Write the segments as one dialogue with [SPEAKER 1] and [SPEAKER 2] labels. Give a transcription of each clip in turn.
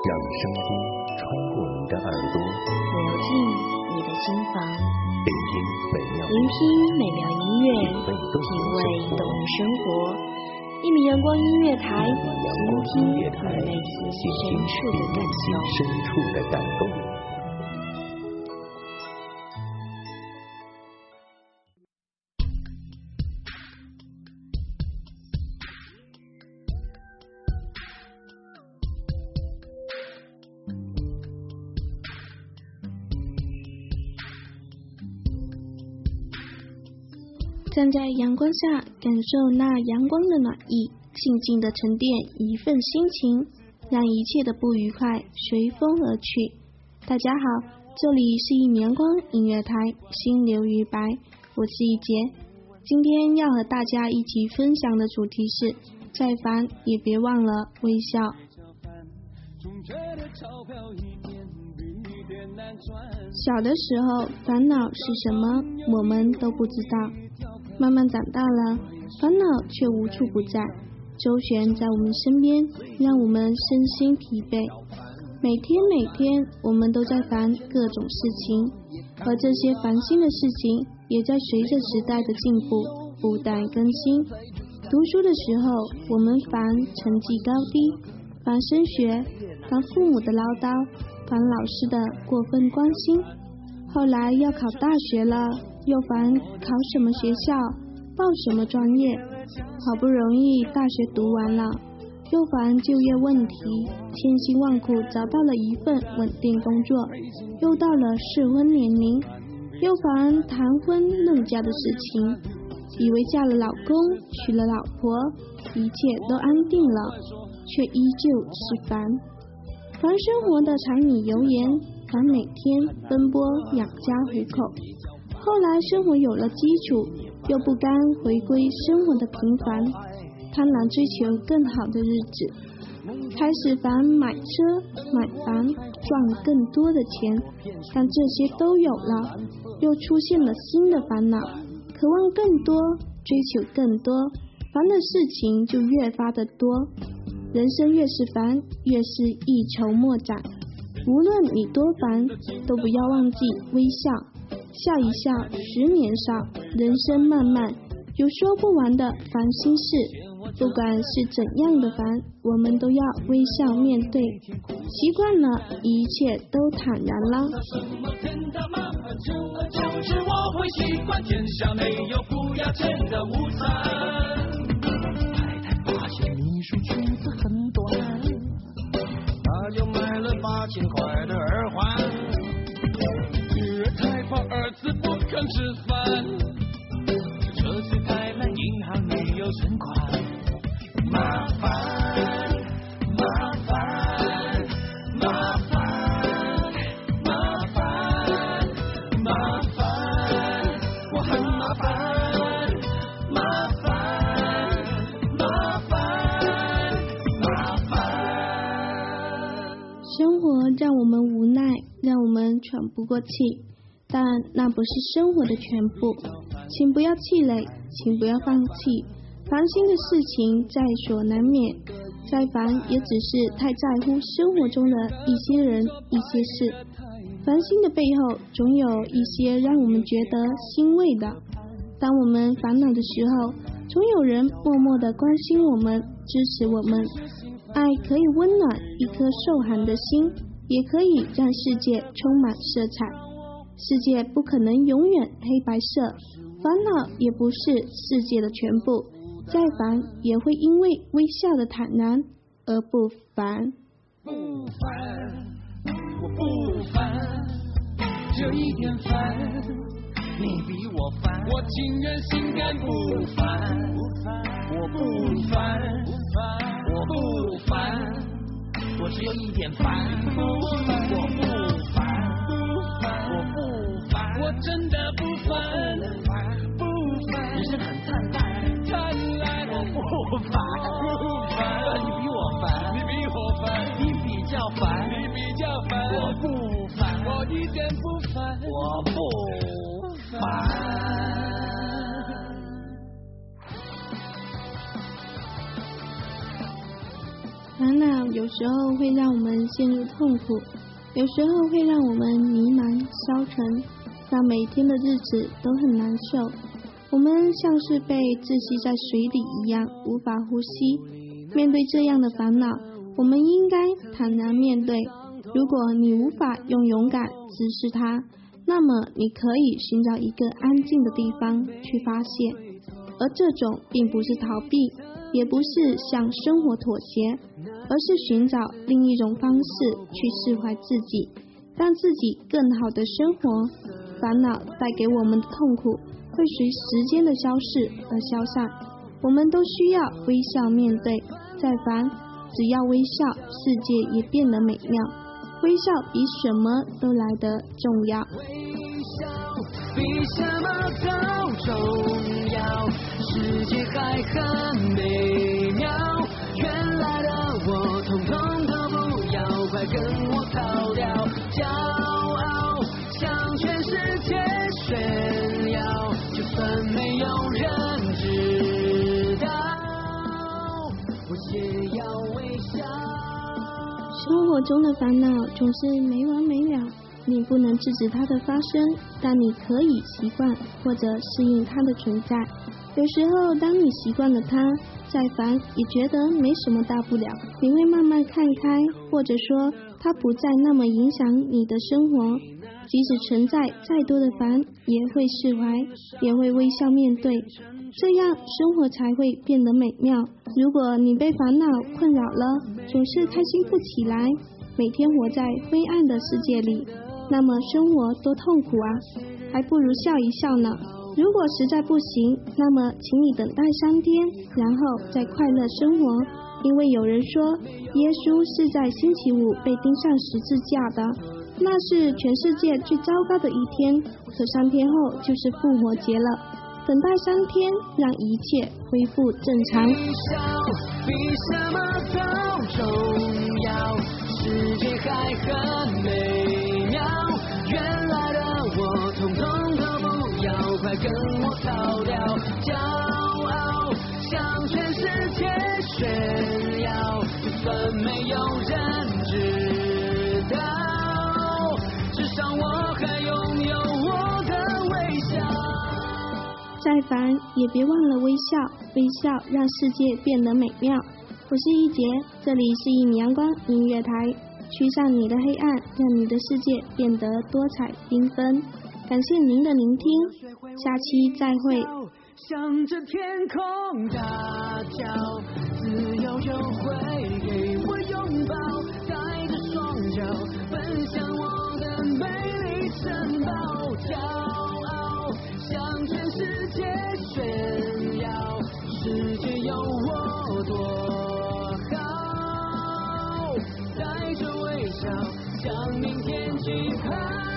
[SPEAKER 1] 让声音穿过你的耳朵，
[SPEAKER 2] 流进你的心房。
[SPEAKER 1] 聆听美妙，
[SPEAKER 2] 聆听美妙音乐，品味动人生活。一米阳光音乐台，倾听你内心深处的感受。
[SPEAKER 1] 深处的感动。
[SPEAKER 3] 站在阳光下，感受那阳光的暖意，静静的沉淀一份心情，让一切的不愉快随风而去。大家好，这里是一米阳光音乐台，心流于白，我是一杰。今天要和大家一起分享的主题是：再烦也别忘了微笑。小的时候，烦恼是什么，我们都不知道。慢慢长大了，烦恼却无处不在，周旋在我们身边，让我们身心疲惫。每天每天，我们都在烦各种事情，而这些烦心的事情，也在随着时代的进步不断更新。读书的时候，我们烦成绩高低，烦升学，烦父母的唠叨，烦老师的过分关心。后来要考大学了。又烦考什么学校，报什么专业，好不容易大学读完了，又烦就业问题，千辛万苦找到了一份稳定工作，又到了适婚年龄，又烦谈婚论嫁的事情，以为嫁了老公，娶了老婆，一切都安定了，却依旧是烦，烦生活的柴米油盐，烦每天奔波养家糊口。后来生活有了基础，又不甘回归生活的平凡，贪婪追求更好的日子，开始烦买车买房赚更多的钱，但这些都有了，又出现了新的烦恼，渴望更多，追求更多，烦的事情就越发的多，人生越是烦，越是一筹莫展。无论你多烦，都不要忘记微笑。笑一笑，十年少。人生漫漫，有说不完的烦心事。不管是怎样的烦，我们都要微笑面对。习惯了，一切都坦然了。钱的午餐。太太发现你说裙子很短，他就买了八千块过气。但那不是生活的全部，请不要气馁，请不要放弃。烦心的事情在所难免，再烦也只是太在乎生活中的一些人、一些事。烦心的背后，总有一些让我们觉得欣慰的。当我们烦恼的时候，总有人默默的关心我们、支持我们。爱可以温暖一颗受寒的心。也可以让世界充满色彩。世界不可能永远黑白色，烦恼也不是世界的全部。再烦也会因为微笑的坦然而不烦。
[SPEAKER 4] 不烦，我不烦，这一点烦，你比我烦，我情愿心甘不烦。我不烦，我不烦，我只有一点烦。我不烦，我不烦，我真的不烦。不烦，人生很灿烂，灿烂。我不烦，烦
[SPEAKER 3] 恼有时候会让我们陷入痛苦，有时候会让我们迷茫消沉，让每天的日子都很难受。我们像是被窒息在水里一样，无法呼吸。面对这样的烦恼，我们应该坦然面对。如果你无法用勇敢直视它，那么你可以寻找一个安静的地方去发泄，而这种并不是逃避，也不是向生活妥协，而是寻找另一种方式去释怀自己，让自己更好的生活。烦恼带给我们的痛苦会随时间的消逝而消散，我们都需要微笑面对。再烦，只要微笑，世界也变得美妙。微笑比什么都来得重要。
[SPEAKER 4] 微笑比什么都重要，世界还很美妙。原来的我，统统都不要，快跟我逃掉。骄傲向全世界炫耀，就算没有人知道，我也要微笑。
[SPEAKER 3] 生活中的烦恼总是没完没了，你不能制止它的发生，但你可以习惯或者适应它的存在。有时候，当你习惯了它，再烦也觉得没什么大不了，你会慢慢看开，或者说它不再那么影响你的生活。即使存在再多的烦，也会释怀，也会微笑面对，这样生活才会变得美妙。如果你被烦恼困扰了，总是开心不起来，每天活在灰暗的世界里，那么生活多痛苦啊！还不如笑一笑呢。如果实在不行，那么请你等待三天，然后再快乐生活。因为有人说，耶稣是在星期五被钉上十字架的，那是全世界最糟糕的一天。可三天后就是复活节了，等待三天，让一切恢复正常。
[SPEAKER 4] 比什么都重要，世界还很跟我逃掉。骄傲向全世界炫耀，就算没有人知道，至少我还拥有我的微笑。
[SPEAKER 3] 再烦也别忘了微笑，微笑让世界变得美妙。我是一杰，这里是一米阳光音乐台，驱散你的黑暗，让你的世界变得多彩缤纷。感谢您的聆听，下期再会。
[SPEAKER 4] 向着天空大叫，自由就会给我拥抱，带着双脚奔向我的美丽城堡，骄傲向全世界炫耀，世界有我多好，带着微笑向明天去跑。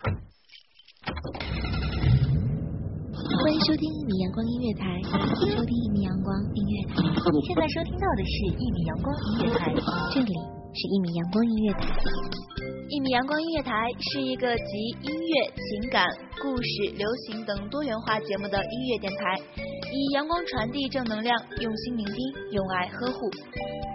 [SPEAKER 2] 欢迎收听一米阳光音乐台，收听一米阳光音乐台。现在收听到的是一米阳光音乐台，这里是一米阳光音乐台。一米阳光音乐台是一个集音乐、情感、故事、流行等多元化节目的音乐电台，以阳光传递正能量，用心聆听，用爱呵护。